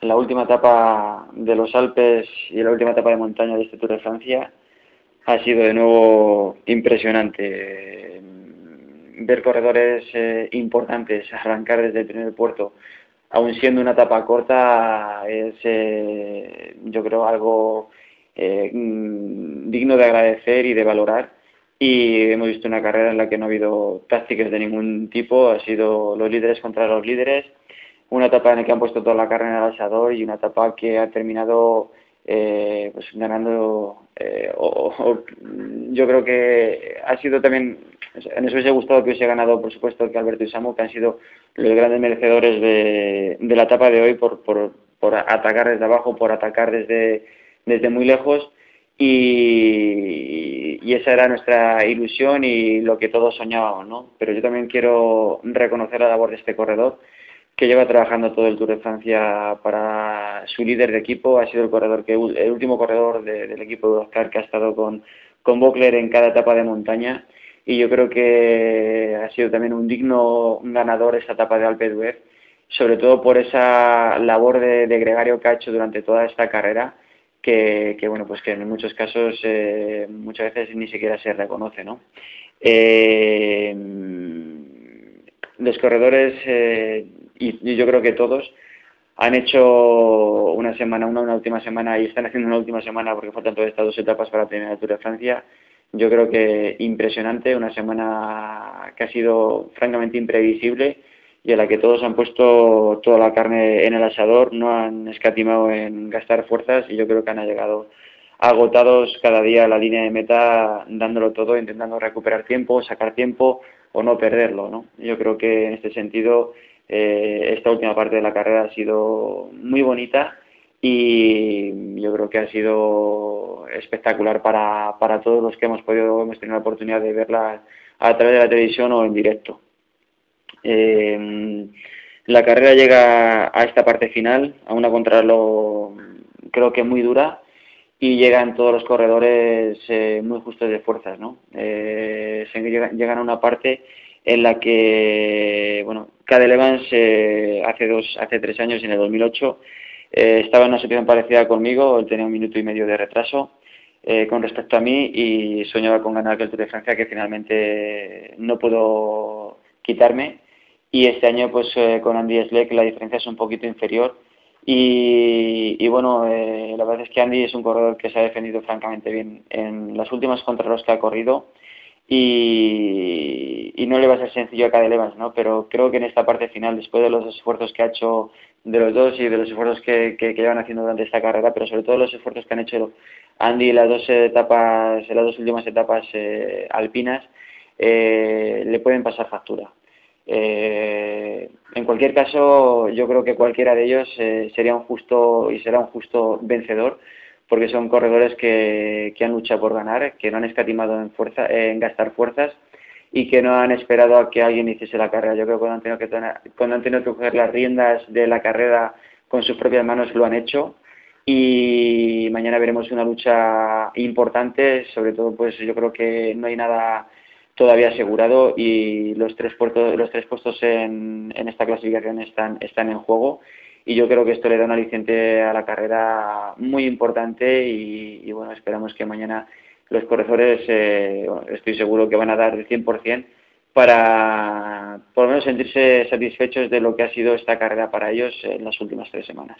la última etapa de los Alpes y la última etapa de montaña de este Tour de Francia ha sido de nuevo impresionante. Ver corredores eh, importantes arrancar desde el primer puerto, aun siendo una etapa corta, es eh, yo creo algo eh, mm, digno de agradecer y de valorar. Y hemos visto una carrera en la que no ha habido tácticas de ningún tipo, ha sido los líderes contra los líderes, una etapa en la que han puesto toda la carne en el asador y una etapa que ha terminado eh, pues ganando eh, o, yo creo que ha sido también eso hubiese gustado que hubiese ganado por supuesto que Alberto y Samu que han sido los grandes merecedores de, de la etapa de hoy por, por, por atacar desde abajo por atacar desde desde muy lejos y, y, esa era nuestra ilusión y lo que todos soñábamos, ¿no? Pero yo también quiero reconocer la labor de este corredor que lleva trabajando todo el Tour de Francia para su líder de equipo, ha sido el corredor que el último corredor del equipo de Oscar que ha estado con, con Bockler en cada etapa de montaña. Y yo creo que ha sido también un digno ganador esta etapa de Alpe d'Huez, sobre todo por esa labor de, gregario que ha hecho durante toda esta carrera que, bueno pues que en muchos casos eh, muchas veces ni siquiera se reconoce no eh, los corredores eh, y, yo creo que todos han hecho una semana, una, última semana y están haciendo una última semana porque faltan todas estas dos etapas para terminar el Tour de Francia. Yo creo que impresionante, una semana que ha sido francamente imprevisible y a la que todos han puesto toda la carne en el asador, no han escatimado en gastar fuerzas y yo creo que han llegado agotados cada día a la línea de meta, dándolo todo, intentando recuperar tiempo, sacar tiempo o no perderlo. ¿no? Yo creo que en este sentido eh, esta última parte de la carrera ha sido muy bonita y yo creo que ha sido espectacular para, para todos los que hemos podido hemos tenido la oportunidad de verla a través de la televisión o en directo. Eh, la carrera llega a esta parte final, a una contrarreloj creo que muy dura y llegan todos los corredores eh, muy justos de fuerzas, ¿no? llegan a una parte en la que, bueno, Cadel Evans eh, hace dos, hace tres años, en el 2008, eh, estaba en una situación parecida conmigo, él tenía un minuto y medio de retraso eh, con respecto a mí y soñaba con ganar el Tour de Francia que finalmente no puedo quitarme. Y este año pues con Andy Schleck la diferencia es un poquito inferior. Y, bueno, la verdad es que Andy es un corredor que se ha defendido francamente bien en las últimas contrarros que ha corrido y, no le va a ser sencillo a Cadel Evans, ¿no? Pero creo que en esta parte final, después de los esfuerzos que ha hecho de los dos y de los esfuerzos que, que, llevan haciendo durante esta carrera, pero sobre todo los esfuerzos que han hecho Andy en las dos etapas, en las dos últimas etapas eh, alpinas, eh, le pueden pasar factura. Eh, en cualquier caso, yo creo que cualquiera de ellos sería un justo y será un justo vencedor porque son corredores que, han luchado por ganar, que no han escatimado en, fuerza, en gastar fuerzas y que no han esperado a que alguien hiciese la carrera. Yo creo que cuando han tenido que, cuando han tenido que coger las riendas de la carrera con sus propias manos lo han hecho y mañana veremos una lucha importante, sobre todo pues yo creo que no hay nada todavía asegurado y los tres, puertos, los tres puestos en, en esta clasificación están, están en juego y yo creo que esto le da un aliciente a la carrera muy importante y, bueno, esperamos que mañana los corredores, eh, estoy seguro que van a dar el 100% para por lo menos sentirse satisfechos de lo que ha sido esta carrera para ellos en las últimas tres semanas.